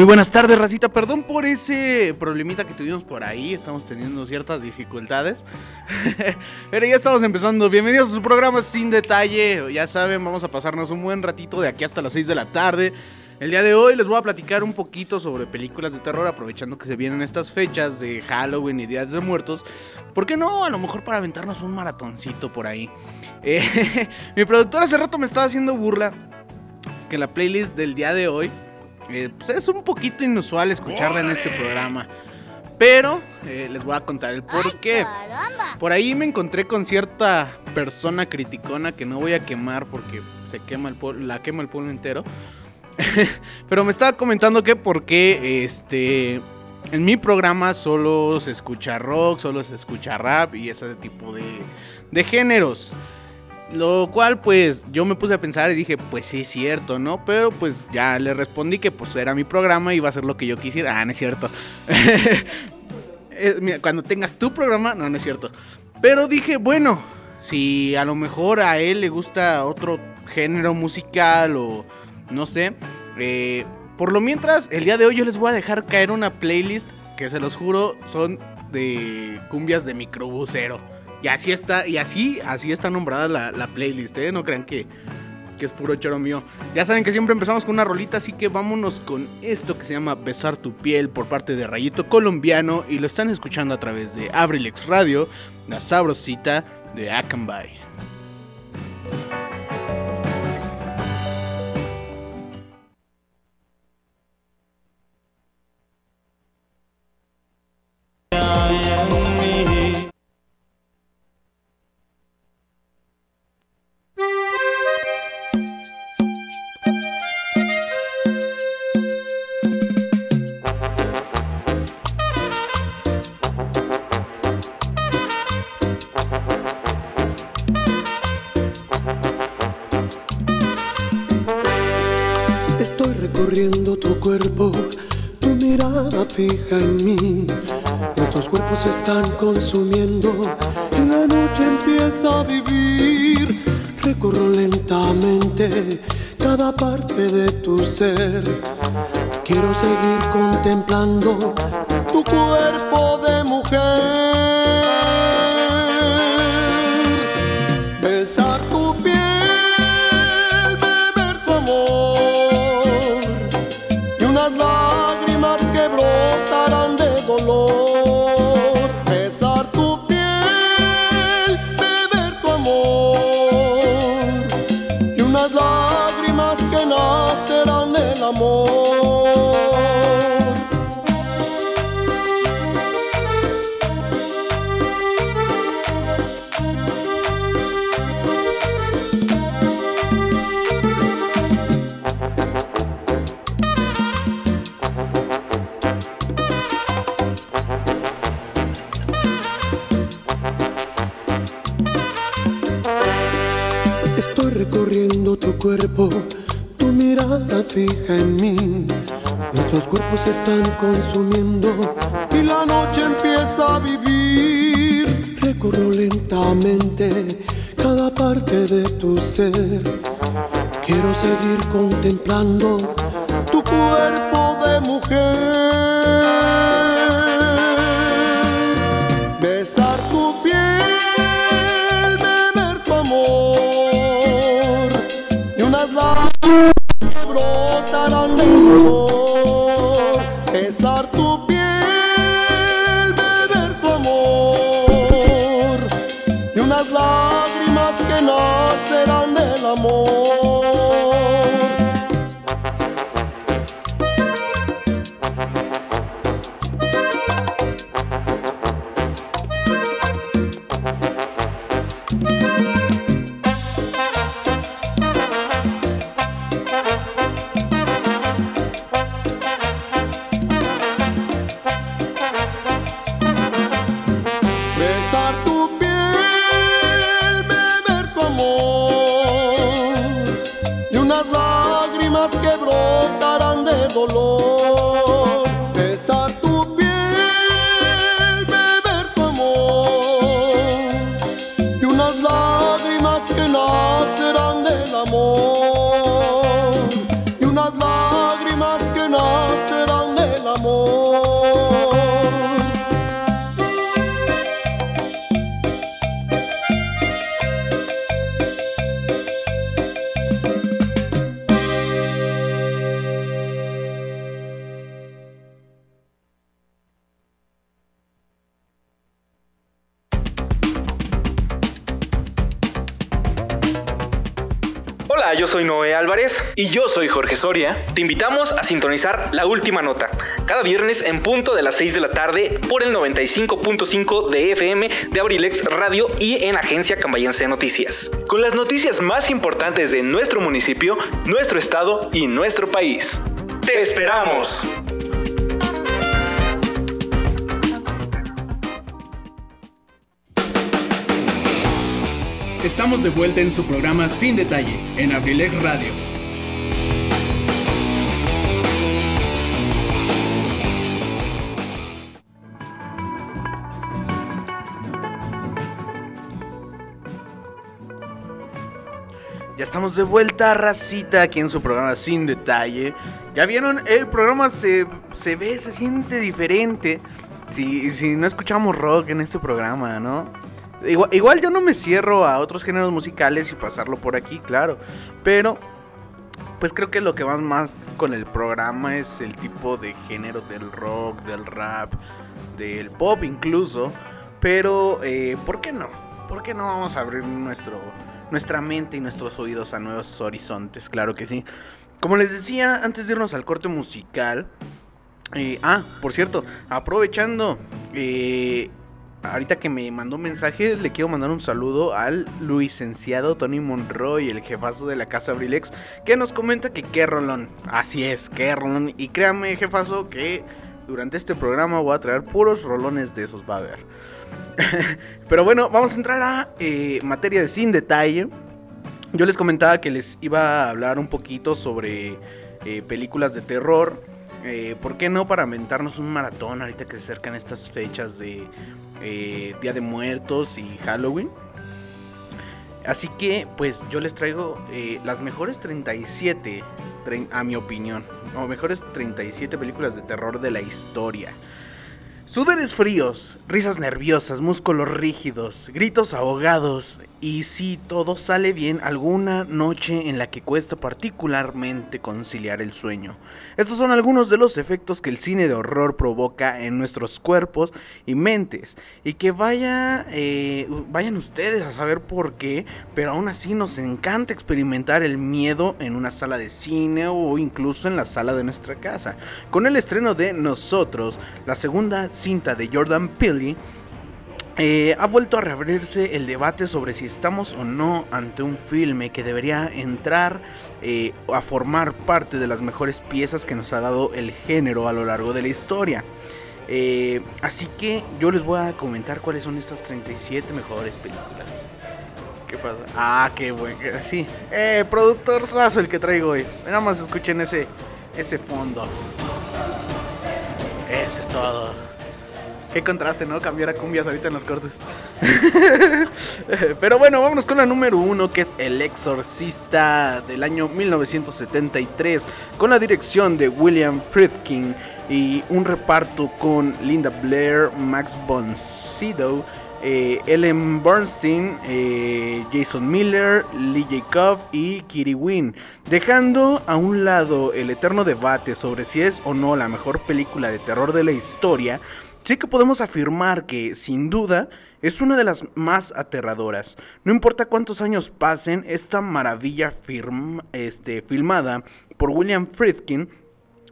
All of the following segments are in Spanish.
Muy buenas tardes, Racita. Perdón por ese problemita que tuvimos por ahí. Estamos teniendo ciertas dificultades. Pero ya estamos empezando. Bienvenidos a su programa Sin Detalle. Ya saben, vamos a pasarnos un buen ratito de aquí hasta las 6 de la tarde. El día de hoy les voy a platicar un poquito sobre películas de terror, aprovechando que se vienen estas fechas de Halloween y Días de Muertos. ¿Por qué no? A lo mejor para aventarnos un maratoncito por ahí. Eh, mi productor hace rato me estaba haciendo burla que la playlist del día de hoy eh, pues, es un poquito inusual escucharla en este programa. Pero eh, les voy a contar el por qué. Por ahí me encontré con cierta persona criticona que no voy a quemar porque se quema el pueblo, la quema el pueblo entero. Pero me estaba comentando que por qué este en mi programa solo se escucha rock, solo se escucha rap y ese tipo de, de géneros. Lo cual pues yo me puse a pensar y dije, pues sí es cierto, ¿no? Pero pues ya le respondí que pues era mi programa y iba a ser lo que yo quisiera. Ah, no es cierto. cuando tengas tu programa, no, no es cierto. Pero dije, bueno, si a lo mejor a él le gusta otro género musical o no sé. Eh, por lo mientras, el día de hoy yo les voy a dejar caer una playlist que se los juro son de cumbias de microbusero. Y así está, y así, así está nombrada la, playlist, ¿eh? No crean que, que es puro choro mío. Ya saben que siempre empezamos con una rolita, así que vámonos con esto que se llama Besar tu piel por parte de Rayito Colombiano y lo están escuchando a través de Abrilex Radio, la sabrosita de Akanbay. Están consumiendo y la noche empieza a vivir. Recorro lentamente cada parte de tu ser. Quiero seguir contemplando tu cuerpo de Siento tu cuerpo, tu mirada fija en mí. Nuestros cuerpos se están consumiendo y la noche empieza a vivir. Recorro lentamente cada parte de tu ser. Quiero seguir contemplando tu cuerpo de mujer. Oh. Soy Noé Álvarez. Y yo soy Jorge Soria. Te invitamos a sintonizar la última nota, cada viernes en punto de las 6 de la tarde por el 95.5 de FM de Abrilex Radio y en Agencia Cambayense Noticias. Con las noticias más importantes de nuestro municipio, nuestro estado y nuestro país. ¡Te esperamos! Estamos de vuelta en su programa Sin Detalle, en Abrilex Radio. Ya estamos de vuelta, racita, aquí en su programa Sin Detalle. Ya vieron, el programa se, se ve, se siente diferente. Si, si no escuchamos rock en este programa, ¿no? Igual, igual yo no me cierro a otros géneros musicales y pasarlo por aquí, claro. Pero, pues creo que lo que va más con el programa es el tipo de género del rock, del rap, del pop incluso. Pero, eh, ¿por qué no? ¿Por qué no vamos a abrir nuestro, nuestra mente y nuestros oídos a nuevos horizontes? Claro que sí. Como les decía, antes de irnos al corte musical. eh, ah, por cierto, aprovechando. eh, ahorita que me mandó un mensaje, le quiero mandar un saludo al licenciado Tony Monroy, el jefazo de la casa Abrilex, que nos comenta que qué rolón. Así es, qué rolón. Y créame, jefazo, que durante este programa voy a traer puros rolones de esos, va a ver. Pero bueno, vamos a entrar a eh, materia de sin detalle. Yo les comentaba que les iba a hablar un poquito sobre eh, películas de terror. Eh, ¿Por qué no para aventarnos un maratón ahorita que se acercan estas fechas de eh, Día de Muertos y Halloween? Así que pues yo les traigo eh, las mejores 37, trein- a mi opinión, o mejores 37 películas de terror de la historia. Sudores fríos, risas nerviosas, músculos rígidos, gritos ahogados y si todo sale bien, alguna noche en la que cuesta particularmente conciliar el sueño. Estos son algunos de los efectos que el cine de horror provoca en nuestros cuerpos y mentes y que vaya, eh, vayan ustedes a saber por qué, pero aún así nos encanta experimentar el miedo en una sala de cine o incluso en la sala de nuestra casa. Con el estreno de Nosotros, la segunda cinta de Jordan Peele, eh, ha vuelto a reabrirse el debate sobre si estamos o no ante un filme que debería entrar eh, a formar parte de las mejores piezas que nos ha dado el género a lo largo de la historia. Eh, así que yo les voy a comentar cuáles son estas 37 mejores películas. Que pasa? Ah, qué bueno. Sí. Eh, productor Sazo el que traigo hoy. Nada más escuchen ese, ese fondo. Ese es todo. Qué contraste, ¿no? Cambiar a cumbias ahorita en los cortes. Pero bueno, vámonos con la número uno, que es El Exorcista del año 1973, con la dirección de William Friedkin y un reparto con Linda Blair, Max von Sydow, eh, Ellen Bernstein, eh, Jason Miller, Lee Jacob y Kiri Wynn, dejando a un lado el eterno debate sobre si es o no la mejor película de terror de la historia, sí que podemos afirmar que, sin duda, es una de las más aterradoras. No importa cuántos años pasen, esta maravilla este, filmada por William Friedkin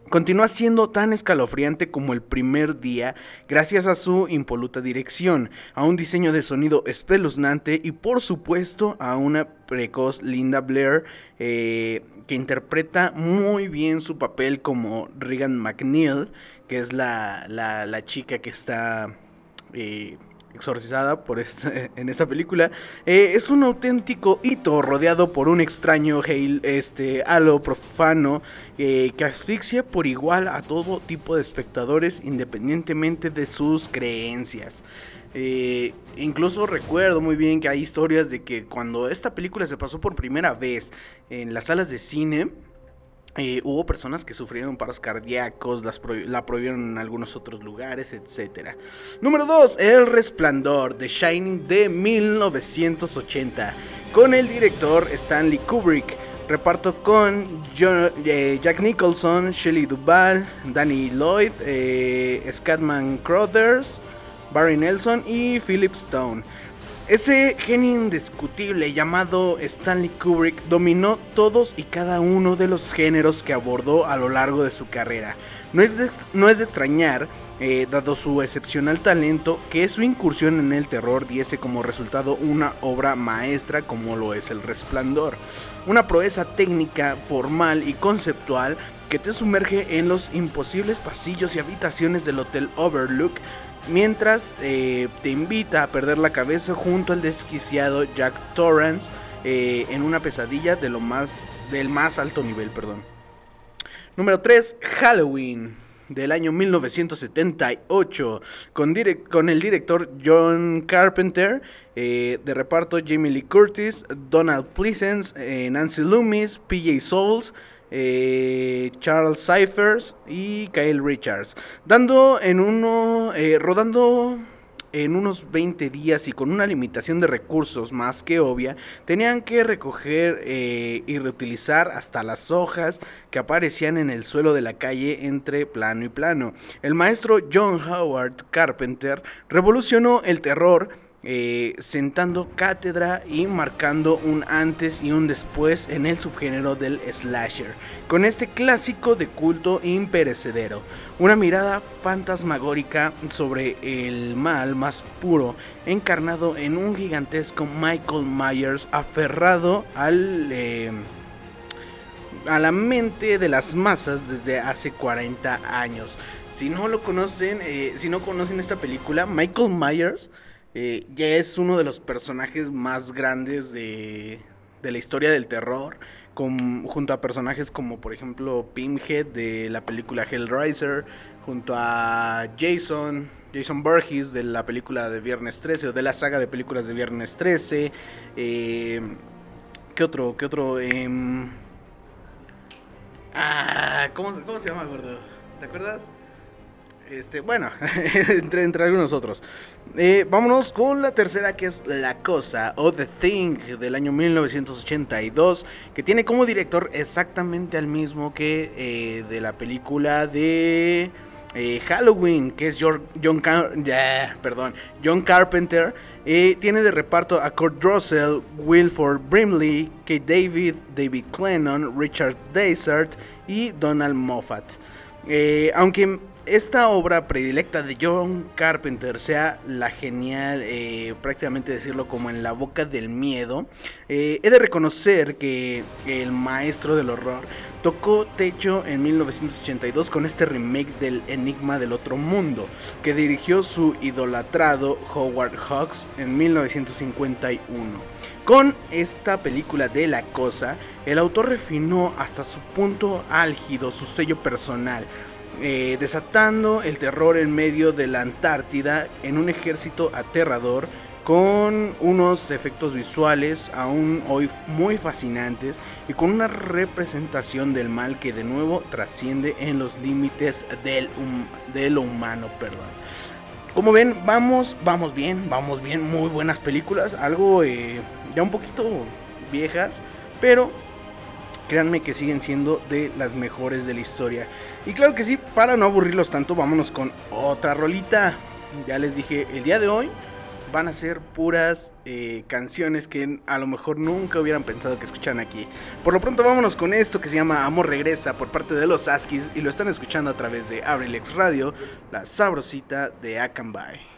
Continúa siendo tan escalofriante como el primer día gracias a su impoluta dirección, a un diseño de sonido espeluznante y por supuesto a una precoz Linda Blair eh, que interpreta muy bien su papel como Regan McNeil, que es la, la, chica que está... Eh, exorcizada por en esta película, eh, es un auténtico hito rodeado por un extraño este, halo profano eh, que asfixia por igual a todo tipo de espectadores independientemente de sus creencias. Incluso recuerdo muy bien que hay historias de que cuando esta película se pasó por primera vez en las salas de cine, eh, hubo personas que sufrieron paros cardíacos, la prohibieron en algunos otros lugares, etc. Número 2, El Resplandor, The Shining de 1980, con el director Stanley Kubrick. Reparto con eh, Jack Nicholson, Shelley Duvall, Danny Lloyd, eh, Scatman Crothers, Barry Nelson y Philip Stone. Ese genio indiscutible llamado Stanley Kubrick dominó todos y cada uno de los géneros que abordó a lo largo de su carrera. No es de, extrañar, eh, dado su excepcional talento, que su incursión en el terror diese como resultado una obra maestra como lo es El Resplandor. Una proeza técnica, formal y conceptual que te sumerge en los imposibles pasillos y habitaciones del Hotel Overlook mientras eh, te invita a perder la cabeza junto al desquiciado Jack Torrance eh, en una pesadilla de lo más, del más alto nivel. Perdón. Número 3, Halloween del año 1978 con, con el director John Carpenter, eh, de reparto Jamie Lee Curtis, Donald Pleasence, Nancy Loomis, PJ Souls, eh, Charles Cyphers y Kyle Richards, dando en uno, eh, rodando en unos 20 días y con una limitación de recursos más que obvia, tenían que recoger eh, y reutilizar hasta las hojas que aparecían en el suelo de la calle entre plano y plano. El maestro John Howard Carpenter revolucionó el terror eh, sentando cátedra y marcando un antes y un después en el subgénero del slasher, con este clásico de culto imperecedero, una mirada fantasmagórica sobre el mal más puro, encarnado en un gigantesco Michael Myers aferrado al... Eh, a la mente de las masas desde hace 40 años. Si no lo conocen, eh, si no conocen esta película, Michael Myers eh, ya es uno de los personajes más grandes de, la historia del terror, junto a personajes como por ejemplo Pinhead de la película Hellraiser, junto a Jason, Jason Burgess de la película de Viernes 13 o de la saga de películas de Viernes 13. Eh, ¿Qué otro? ¿Qué otro? Em, ah, ¿cómo, ¿Cómo se llama, gordo? ¿Te acuerdas? Este, bueno, entre, entre algunos otros. Eh, vámonos con la tercera que es La Cosa o The Thing del año 1982, que tiene como director exactamente al mismo que eh, de la película de eh, Halloween, que es John, perdón, John Carpenter. tiene de reparto a Kurt Russell, Wilford Brimley, Kate David, David Clennon, Richard Desert y Donald Moffat. aunque esta obra predilecta de John Carpenter sea la genial, eh, prácticamente decirlo como en la boca del miedo, eh, he de reconocer que el maestro del horror tocó techo en 1982 con este remake del Enigma del Otro Mundo, que dirigió su idolatrado Howard Hawks en 1951. Con esta película de La Cosa, el autor refinó hasta su punto álgido su sello personal, eh, desatando el terror en medio de la Antártida en un ejército aterrador con unos efectos visuales aún hoy muy fascinantes y con una representación del mal que de nuevo trasciende en los límites del de lo humano, perdón. Como ven, vamos, vamos bien, vamos bien, muy buenas películas, algo eh, ya un poquito viejas, pero créanme que siguen siendo de las mejores de la historia. Y claro que sí, para no aburrirlos tanto, vámonos con otra rolita. Ya les dije, el día de hoy van a ser puras eh, canciones que a lo mejor nunca hubieran pensado que escuchan aquí. Por lo pronto vámonos con esto que se llama Amor Regresa por parte de los Askis y lo están escuchando a través de Abrilex Radio, la sabrosita de Akanbay.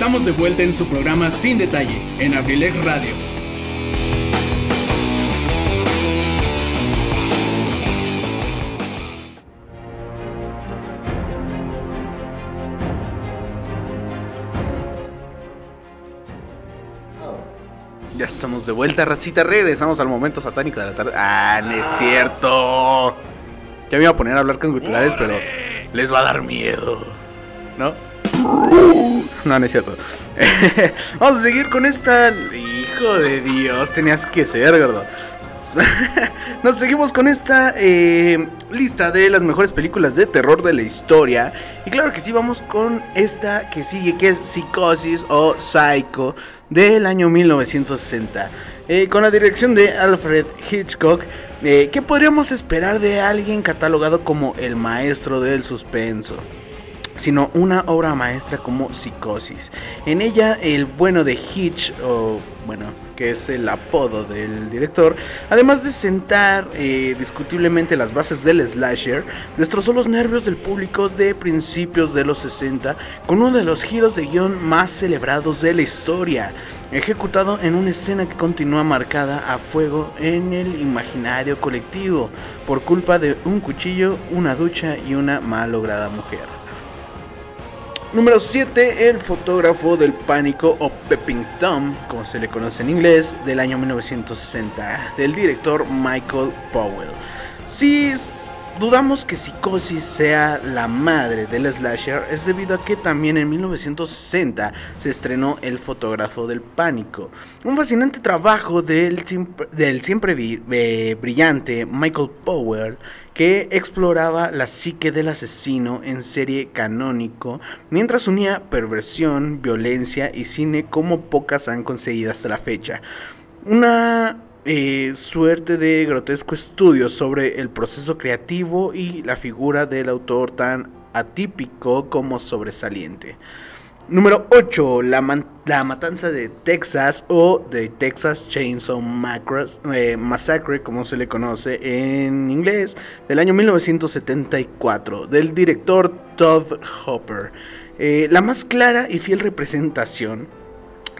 Estamos de vuelta en su programa Sin Detalle, en Abrilex Radio. Ya estamos de vuelta, racita. Regresamos al momento satánico de la tarde. Ah, no es cierto. Ya me iba a poner a hablar con guturales, pero les va a dar miedo. ¿No? No, no es cierto. Vamos a seguir con esta. Hijo de Dios, tenías que ser, gordo. Nos seguimos con esta eh, lista de las mejores películas de terror de la historia. Y claro que sí, vamos con esta que sigue, que es Psicosis o Psycho del año 1960. Eh, con la dirección de Alfred Hitchcock. Eh, ¿Qué podríamos esperar de alguien catalogado como el maestro del suspenso? Sino una obra maestra como Psicosis. En ella el bueno de Hitch, o bueno, que es el apodo del director, además de sentar eh, discutiblemente las bases del slasher, destrozó los nervios del público de principios de los 60 con uno de los giros de guion más celebrados de la historia, ejecutado en una escena que continúa marcada a fuego en el imaginario colectivo por culpa de un cuchillo, una ducha y una malograda mujer. Número 7, el fotógrafo del pánico o Pepping Tom, como se le conoce en inglés, del año 1960, del director Michael Powell. Si dudamos que Psicosis sea la madre del slasher, es debido a que también en 1960 se estrenó El fotógrafo del pánico, un fascinante trabajo del del siempre brillante Michael Powell que exploraba la psique del asesino en serie canónico, mientras unía perversión, violencia y cine como pocas han conseguido hasta la fecha. Una eh, suerte de grotesco estudio sobre el proceso creativo y la figura del autor tan atípico como sobresaliente. Número 8. La, matanza de Texas o de Texas Chainsaw eh, Massacre, como se le conoce en inglés, del año 1974, del director Todd Hopper. Eh, la más clara y fiel representación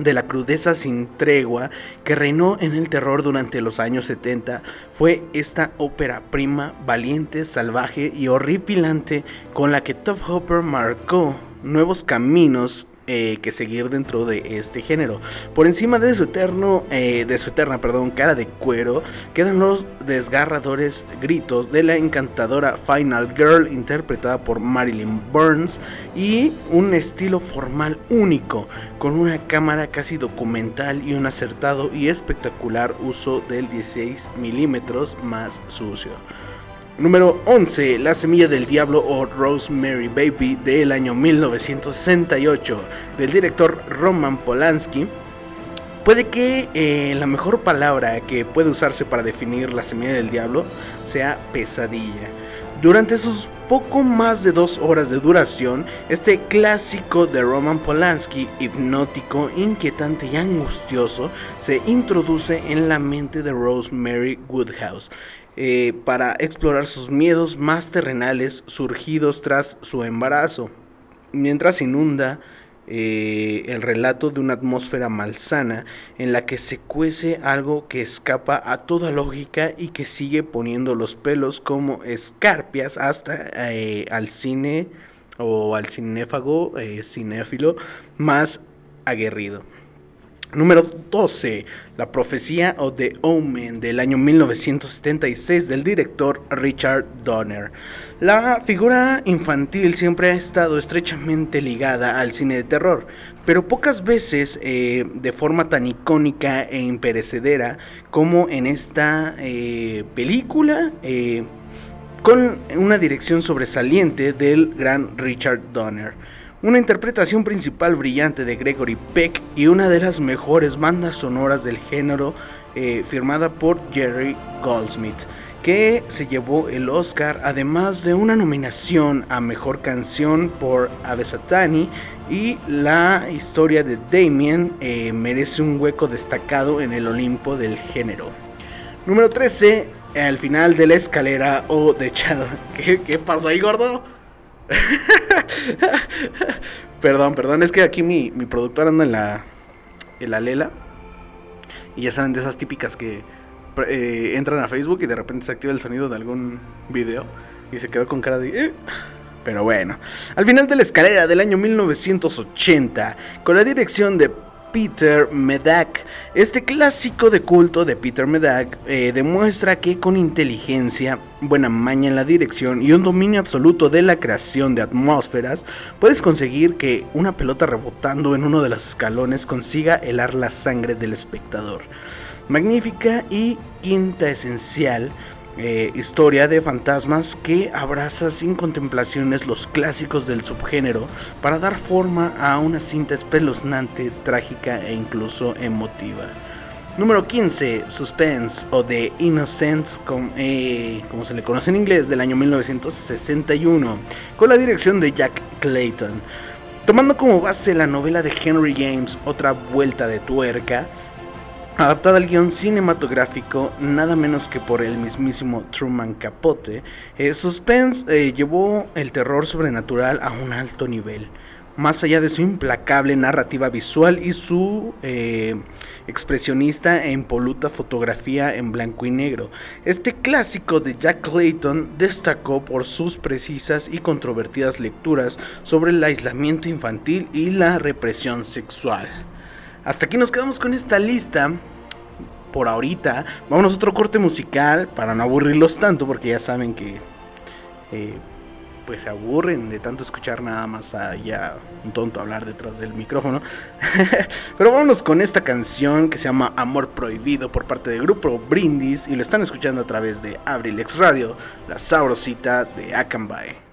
de la crudeza sin tregua que reinó en el terror durante los años 70 fue esta ópera prima, valiente, salvaje y horripilante con la que Todd Hopper marcó nuevos caminos eh, que seguir dentro de este género. Por encima de su eterno, eh, de su eterna, perdón, cara de cuero, quedan los desgarradores gritos de la encantadora Final Girl interpretada por Marilyn Burns y un estilo formal único con una cámara casi documental y un acertado y espectacular uso del 16 milímetros más sucio. Número 11, La Semilla del Diablo o Rosemary Baby del año 1968 del director Roman Polanski. Puede que eh, la mejor palabra que puede usarse para definir La Semilla del Diablo sea pesadilla. Durante sus poco más de dos horas de duración, este clásico de Roman Polanski, hipnótico, inquietante y angustioso, se introduce en la mente de Rosemary Woodhouse, eh, para explorar sus miedos más terrenales surgidos tras su embarazo, mientras inunda eh, el relato de una atmósfera malsana en la que se cuece algo que escapa a toda lógica y que sigue poniendo los pelos como escarpias hasta eh, al cine o al cinéfago, cinéfilo más aguerrido. Número 12. La profecía o The Omen del año 1976 del director Richard Donner. La figura infantil siempre ha estado estrechamente ligada al cine de terror, pero pocas veces eh, de forma tan icónica e imperecedera como en esta eh, película. Eh, con una dirección sobresaliente del gran Richard Donner. Una interpretación principal brillante de Gregory Peck y una de las mejores bandas sonoras del género eh, firmada por Jerry Goldsmith, que se llevó el Oscar además de una nominación a Mejor Canción por Ave Satani y la historia de Damien eh, merece un hueco destacado en el Olimpo del género. Número 13, al final de la escalera o de Chad. ¿Qué, ¿Qué pasó ahí, gordo? perdón, perdón, es que aquí mi, mi productor anda en la, en la lela. Y ya saben de esas típicas que eh, entran a Facebook y de repente se activa el sonido de algún video. Y se quedó con cara de... "Eh". Pero bueno, al final de la escalera del año 1980, con la dirección de Peter Medak. Este clásico de culto de Peter Medak eh, demuestra que con inteligencia, buena maña en la dirección y un dominio absoluto de la creación de atmósferas, puedes conseguir que una pelota rebotando en uno de los escalones consiga helar la sangre del espectador. Magnífica y quinta esencial eh, historia de fantasmas que abraza sin contemplaciones los clásicos del subgénero para dar forma a una cinta espeluznante, trágica e incluso emotiva. Número 15, Suspense o The Innocents, eh, como se le conoce en inglés, del año 1961, con la dirección de Jack Clayton. Tomando como base la novela de Henry James, Otra Vuelta de Tuerca, adaptada al guion cinematográfico nada menos que por el mismísimo Truman Capote, eh, Suspense eh, llevó el terror sobrenatural a un alto nivel. Más allá de su implacable narrativa visual y su eh, expresionista e impoluta fotografía en blanco y negro, este clásico de Jack Clayton destacó por sus precisas y controvertidas lecturas sobre el aislamiento infantil y la represión sexual. Hasta aquí nos quedamos con esta lista. Por ahorita, vámonos a otro corte musical para no aburrirlos tanto, porque ya saben que eh, pues se aburren de tanto escuchar nada más allá un tonto hablar detrás del micrófono. Pero vámonos con esta canción que se llama Amor Prohibido por parte del grupo Brindis y lo están escuchando a través de Abril X Radio, la sabrosita de Akanbay.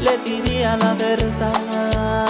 Le diría la verdad.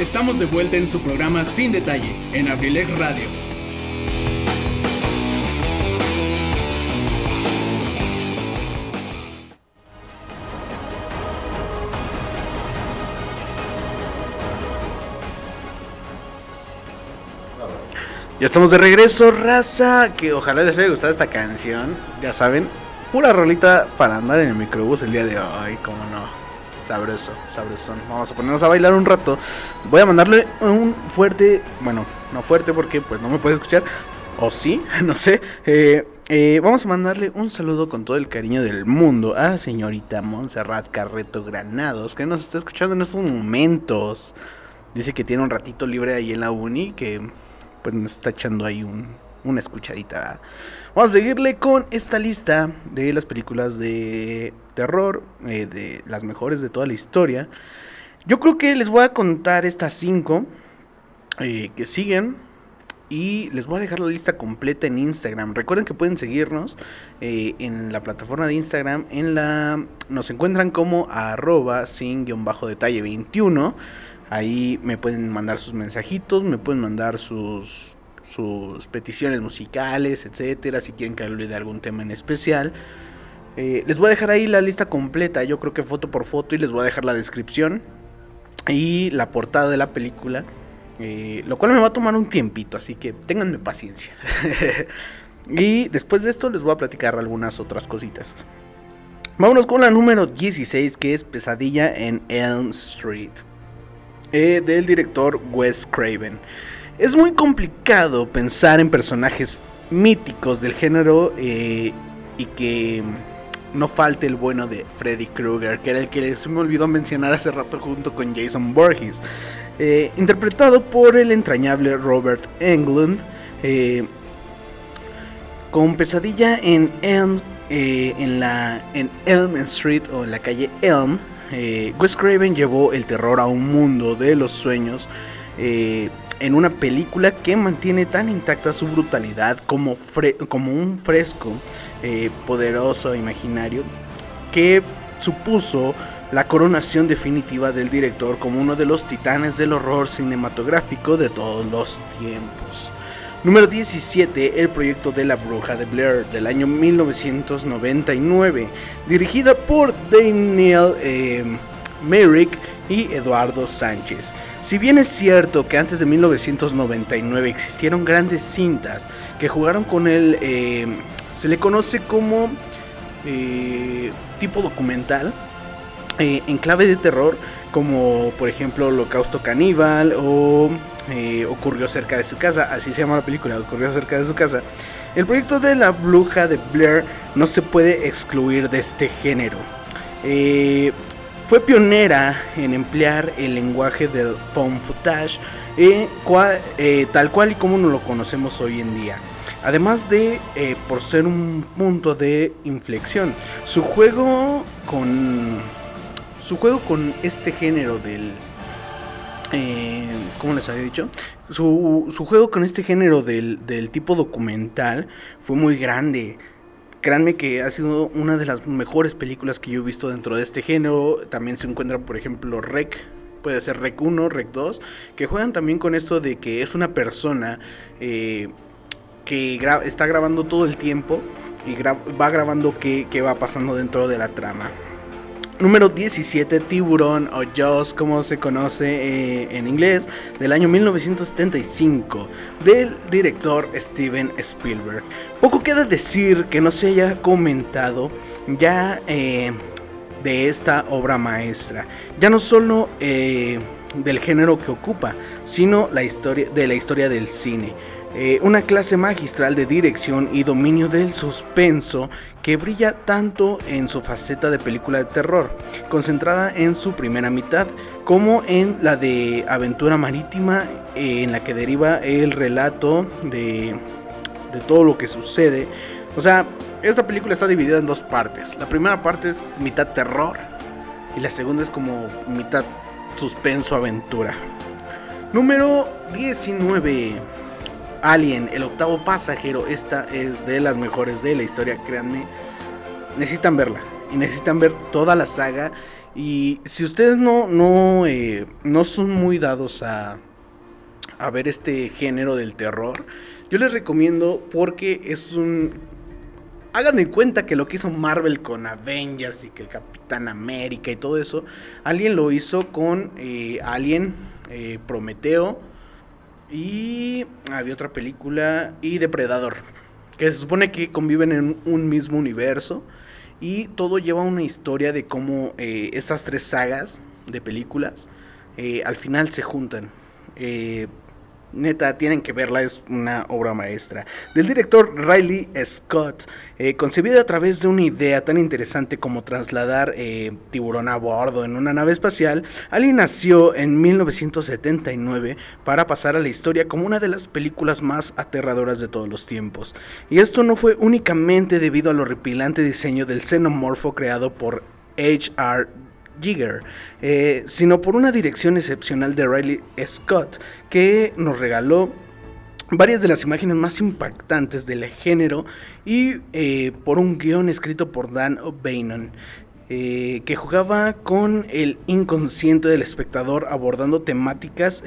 Estamos de vuelta en su programa Sin Detalle, en Abrilex Radio. Ya estamos de regreso, raza. Que ojalá les haya gustado esta canción. Ya saben, pura rolita para andar en el microbús el día de hoy, como no. Sabroso, sabrosón. Vamos a ponernos a bailar un rato. Voy a mandarle un fuerte, bueno, no fuerte porque pues no me puede escuchar. O sí, no sé. Eh, eh, vamos a mandarle un saludo con todo el cariño del mundo a la señorita Montserrat Carreto Granados, que nos está escuchando en estos momentos. Dice que tiene un ratito libre ahí en la uni, que pues nos está echando ahí un, una escuchadita. Vamos a seguirle con esta lista de las películas de terror, eh, de las mejores de toda la historia. Yo creo que les voy a contar estas cinco eh, que siguen. Y les voy a dejar la lista completa en Instagram. Recuerden que pueden seguirnos eh, en la plataforma de Instagram. En la nos encuentran como arroba sin guion bajo detalle 21. Ahí me pueden mandar sus mensajitos, me pueden mandar sus, sus peticiones musicales, etcétera, si quieren que hable de algún tema en especial. Eh, les voy a dejar ahí la lista completa, yo creo que foto por foto, y les voy a dejar la descripción y la portada de la película. eh, lo cual me va a tomar un tiempito, así que ténganme paciencia. y después de esto les voy a platicar algunas otras cositas. Vámonos con la número 16, que es Pesadilla en Elm Street, eh, del director Wes Craven. Es muy complicado pensar en personajes míticos del género y que no falte el bueno de Freddy Krueger, que era el que se me olvidó mencionar hace rato junto con Jason Voorhees, eh, interpretado por el entrañable Robert Englund, eh, con pesadilla en Elm, eh, en, la, en Elm Street o en la calle Elm. Wes Craven llevó el terror a un mundo de los sueños en una película que mantiene tan intacta su brutalidad como, como un fresco eh, poderoso imaginario que supuso la coronación definitiva del director como uno de los titanes del horror cinematográfico de todos los tiempos. Número 17, El proyecto de la bruja de Blair del año 1999, dirigida por Daniel eh, Merrick y Eduardo Sánchez. Si bien es cierto que antes de 1999 existieron grandes cintas que jugaron con él, eh, se le conoce como eh, tipo documental eh, en clave de terror, como por ejemplo Holocausto Caníbal o Ocurrió cerca de su casa, así se llama la película, Ocurrió cerca de su casa. El proyecto de la bruja de Blair no se puede excluir de este género. Fue pionera en emplear el lenguaje del found footage eh, eh, tal cual y como nos lo conocemos hoy en día. Además de eh, por ser un punto de inflexión, su juego con su juego con este género del ¿Cómo les había dicho? Su, su juego con este género del, del tipo documental fue muy grande. Créanme que ha sido una de las mejores películas que yo he visto dentro de este género. También se encuentra, por ejemplo, Rec. Puede ser Rec 1, Rec 2. Que juegan también con esto de que es una persona eh, que está grabando todo el tiempo. Y va grabando qué, qué va pasando dentro de la trama. Número 17, Tiburón o Jaws, como se conoce eh, en inglés, del año 1975, del director Steven Spielberg. Poco queda decir que no se haya comentado ya eh, de esta obra maestra, ya no solo eh, del género que ocupa, sino la historia, de la historia del cine. Eh, una clase magistral de dirección y dominio del suspenso que brilla tanto en su faceta de película de terror, concentrada en su primera mitad, como en la de aventura marítima, eh, en la que deriva el relato de, de todo lo que sucede. O sea, esta película está dividida en dos partes. La primera parte es mitad terror y la segunda es como mitad suspenso aventura. Número 19. Alien, el octavo pasajero. Esta es de las mejores de la historia, créanme. Necesitan verla. Y necesitan ver toda la saga. Y si ustedes no, no, eh, no son muy dados a, a ver este género del terror, yo les recomiendo porque es un... Hagan en cuenta que lo que hizo Marvel con Avengers y que el Capitán América y todo eso, Alien lo hizo con eh, Alien, eh, Prometeo, y había otra película. Y Depredador. Que se supone que conviven en un mismo universo. Y todo lleva una historia de cómo eh, estas tres sagas de películas eh, al final se juntan. Eh, Neta, tienen que verla, es una obra maestra. Del director Riley Scott, eh, concebida a través de una idea tan interesante como trasladar eh, tiburón a bordo en una nave espacial, Ali nació en 1979 para pasar a la historia como una de las películas más aterradoras de todos los tiempos. Y esto no fue únicamente debido al horripilante diseño del xenomorfo creado por H.R. Jigger, eh, sino por una dirección excepcional de Riley Scott, que nos regaló varias de las imágenes más impactantes del género y eh, por un guion escrito por Dan O'Bannon. Eh, que jugaba con el inconsciente del espectador abordando temáticas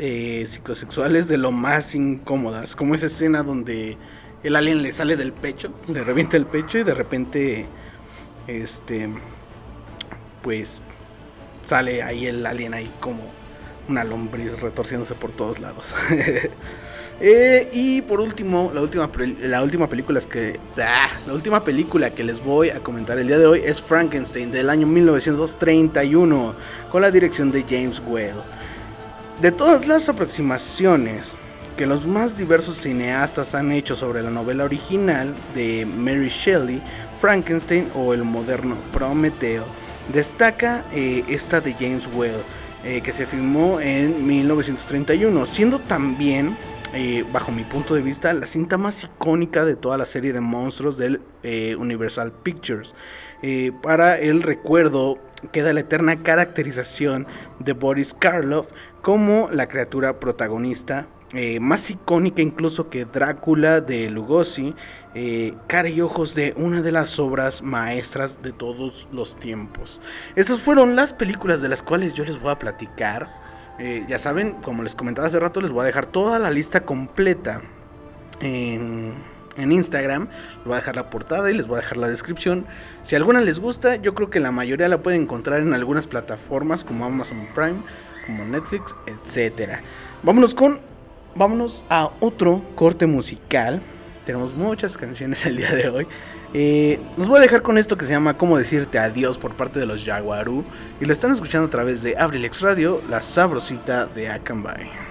psicosexuales de lo más incómodas, como esa escena donde el alien le sale del pecho, le revienta el pecho y de repente, este, pues sale ahí el alien ahí como una lombriz retorciéndose por todos lados. Eh, y por último, la última, la última película es que ah, la última película que les voy a comentar el día de hoy es Frankenstein del año 1931 con la dirección de James Whale. De todas las aproximaciones que los más diversos cineastas han hecho sobre la novela original de Mary Shelley, Frankenstein o el moderno Prometeo Destaca eh, esta de James Whale, eh, que se filmó en 1931, siendo también, eh, bajo mi punto de vista, la cinta más icónica de toda la serie de monstruos del Universal Pictures. para el recuerdo queda la eterna caracterización de Boris Karloff como la criatura protagonista eh, más icónica incluso que Drácula de Lugosi, eh, Cara y Ojos de una de las obras maestras de todos los tiempos. Esas fueron las películas de las cuales yo les voy a platicar. Eh, ya saben, como les comentaba hace rato, les voy a dejar toda la lista completa en, en Instagram. Les voy a dejar la portada y les voy a dejar la descripción. Si alguna les gusta, yo creo que la mayoría la pueden encontrar en algunas plataformas como Amazon Prime, como Netflix, etc. Vámonos con vámonos a otro corte musical. Tenemos muchas canciones el día de hoy. Eh, los voy a dejar con esto que se llama Cómo decirte adiós por parte de los Jaguarú. Y lo están escuchando a través de Abrilex Radio, la sabrosita de Akanbay.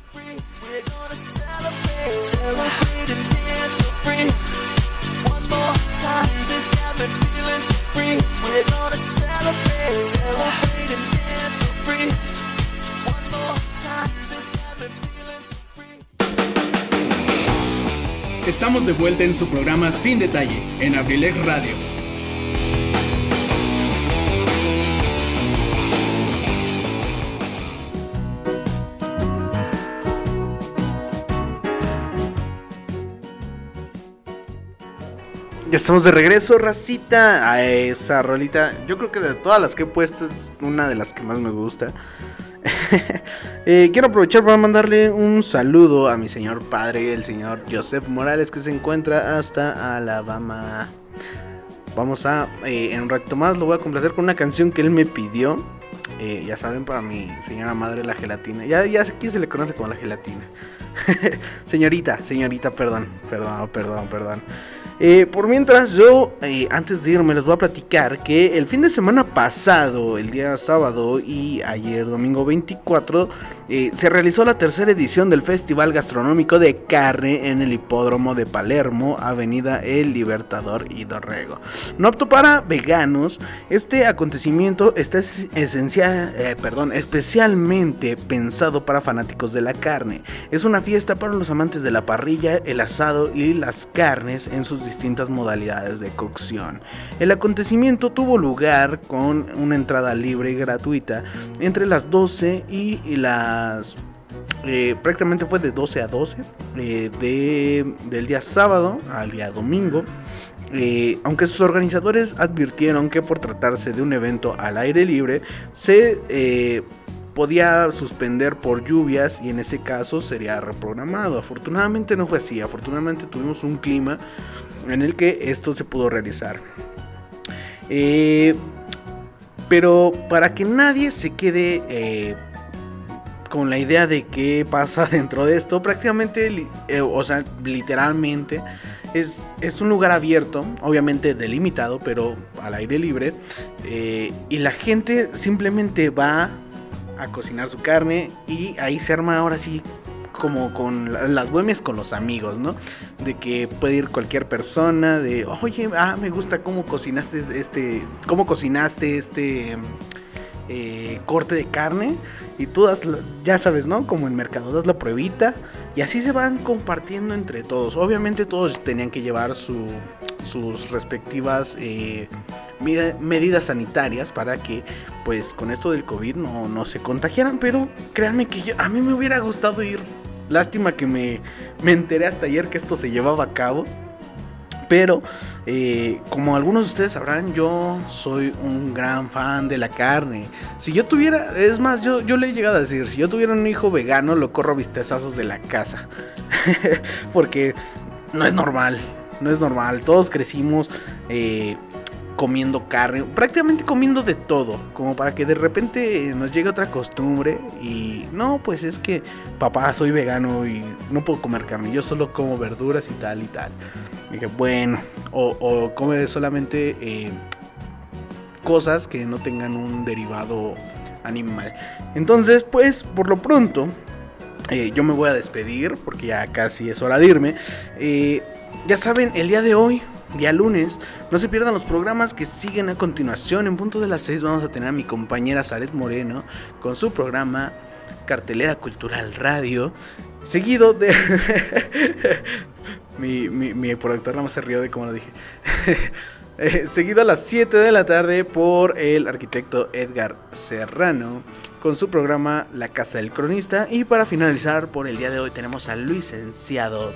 Estamos de vuelta en su programa Sin Detalle, en Abrilec Radio. Ya estamos de regreso, racita. A esa rolita. Yo creo que de todas las que he puesto es una de las que más me gusta. Eh, quiero aprovechar para mandarle un saludo a mi señor padre, el señor Joseph Morales, que se encuentra hasta Alabama. Vamos a, eh, en un ratito más, lo voy a complacer con una canción que él me pidió. Eh, ya saben, para mi señora madre, la gelatina. Ya, ya aquí se le conoce como la gelatina. señorita, señorita, perdón, perdón, perdón, perdón. Eh, por mientras, yo eh, antes de irme les voy a platicar que el fin de semana pasado, el día sábado y ayer domingo 24, eh, se realizó la tercera edición del Festival Gastronómico de Carne en el Hipódromo de Palermo, Avenida El Libertador y Dorrego. No apto para veganos, este acontecimiento está esencial, perdón, especialmente pensado para fanáticos de la carne. Es una fiesta para los amantes de la parrilla, el asado y las carnes en sus distintas modalidades de cocción. El acontecimiento tuvo lugar con una entrada libre y gratuita entre las 12 y eh, prácticamente fue de 12 a 12 eh, de, del día sábado al día domingo. Eh, aunque sus organizadores advirtieron que por tratarse de un evento al aire libre, se podía suspender por lluvias y en ese caso sería reprogramado. Afortunadamente no fue así, afortunadamente tuvimos un clima en el que esto se pudo realizar. Eh, pero para que nadie se quede con la idea de qué pasa dentro de esto, prácticamente, eh, o sea, literalmente, es, es, un lugar abierto, obviamente delimitado, pero al aire libre. y la gente simplemente va a cocinar su carne y ahí se arma ahora sí como con las bohemias con los amigos, ¿no? De que puede ir cualquier persona, de, oye, ah, me gusta cómo cocinaste este, cómo cocinaste este eh, corte de carne y tú das, ya sabes, ¿no? Como en mercado das la pruebita y así se van compartiendo entre todos. Obviamente todos tenían que llevar su, sus respectivas eh, medidas sanitarias para que pues con esto del COVID no, no se contagiaran, pero créanme que a mí me hubiera gustado ir Lástima que me, me enteré hasta ayer que esto se llevaba a cabo. Pero, eh, como algunos de ustedes sabrán, yo soy un gran fan de la carne. Si yo tuviera, es más, yo, yo le he llegado a decir, si yo tuviera un hijo vegano, lo corro vistezazos de la casa. Porque no es normal, no es normal. Todos crecimos eh, comiendo carne, prácticamente comiendo de todo, como para que de repente nos llegue otra costumbre y no, pues es que papá, soy vegano y no puedo comer carne, yo solo como verduras y tal y tal. Dije, bueno, o, come solamente eh, cosas que no tengan un derivado animal. Entonces, pues por lo pronto, eh, yo me voy a despedir porque ya casi es hora de irme. Eh, ya saben, el día de hoy día lunes. No se pierdan los programas que siguen a continuación. En punto de las 6 vamos a tener a mi compañera Zaret Moreno con su programa Cartelera Cultural Radio. Seguido de... mi, mi, mi, productor nada más se rió de cómo lo dije. Eh, seguido a las 7 de la tarde por el arquitecto Edgar Serrano con su programa La Casa del Cronista. Y para finalizar por el día de hoy tenemos al licenciado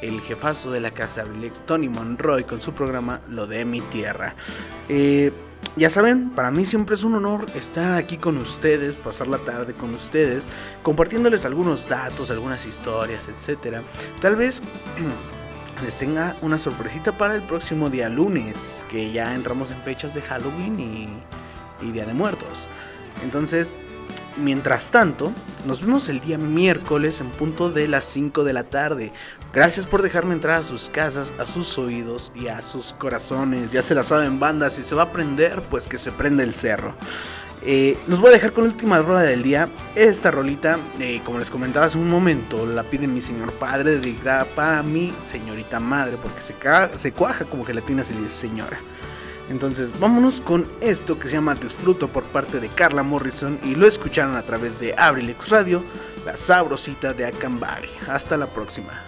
el jefazo de la casa Abrilex, Tony Monroy, con su programa Lo de mi tierra. Eh, ya saben, para mí siempre es un honor estar aquí con ustedes, pasar la tarde con ustedes, compartiéndoles algunos datos, algunas historias, etc. Tal vez les tenga una sorpresita para el próximo día lunes, que ya entramos en fechas de Halloween y, y Día de Muertos. Entonces, Mientras tanto, nos vemos el día miércoles en punto de las 5 de la tarde. Gracias por dejarme entrar a sus casas, a sus oídos y a sus corazones. Ya se la saben bandas, si se va a prender, pues que se prende el cerro. Eh, los voy a dejar con la última rola del día. Esta rolita, eh, como les comentaba hace un momento, la pide mi señor padre, dedicada para mi señorita madre, porque se, se cuaja como gelatina se dice señora. Entonces, vámonos con esto que se llama Disfruto por parte de Carla Morrison y lo escucharon a través de Abrilex Radio, la sabrosita de Acambari. Hasta la próxima.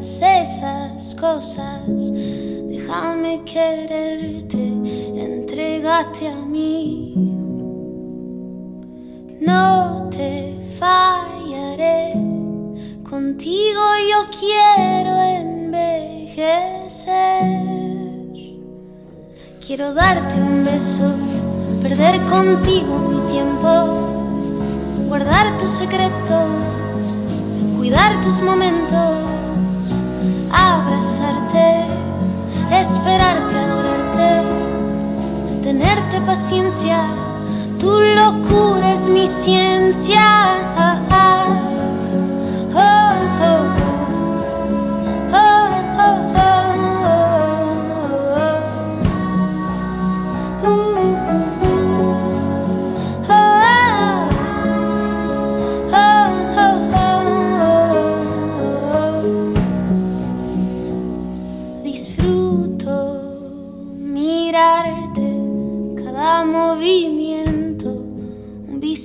esas cosas, déjame quererte, entregate a mí. No te fallaré, contigo yo quiero envejecer. Quiero darte un beso, perder contigo mi tiempo, guardar tus secretos, cuidar tus momentos, abrazarte, esperarte, adorarte, tenerte paciencia, tu locura es mi ciencia.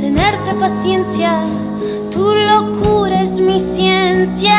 tenerte paciencia. Tu locura es mi ciencia.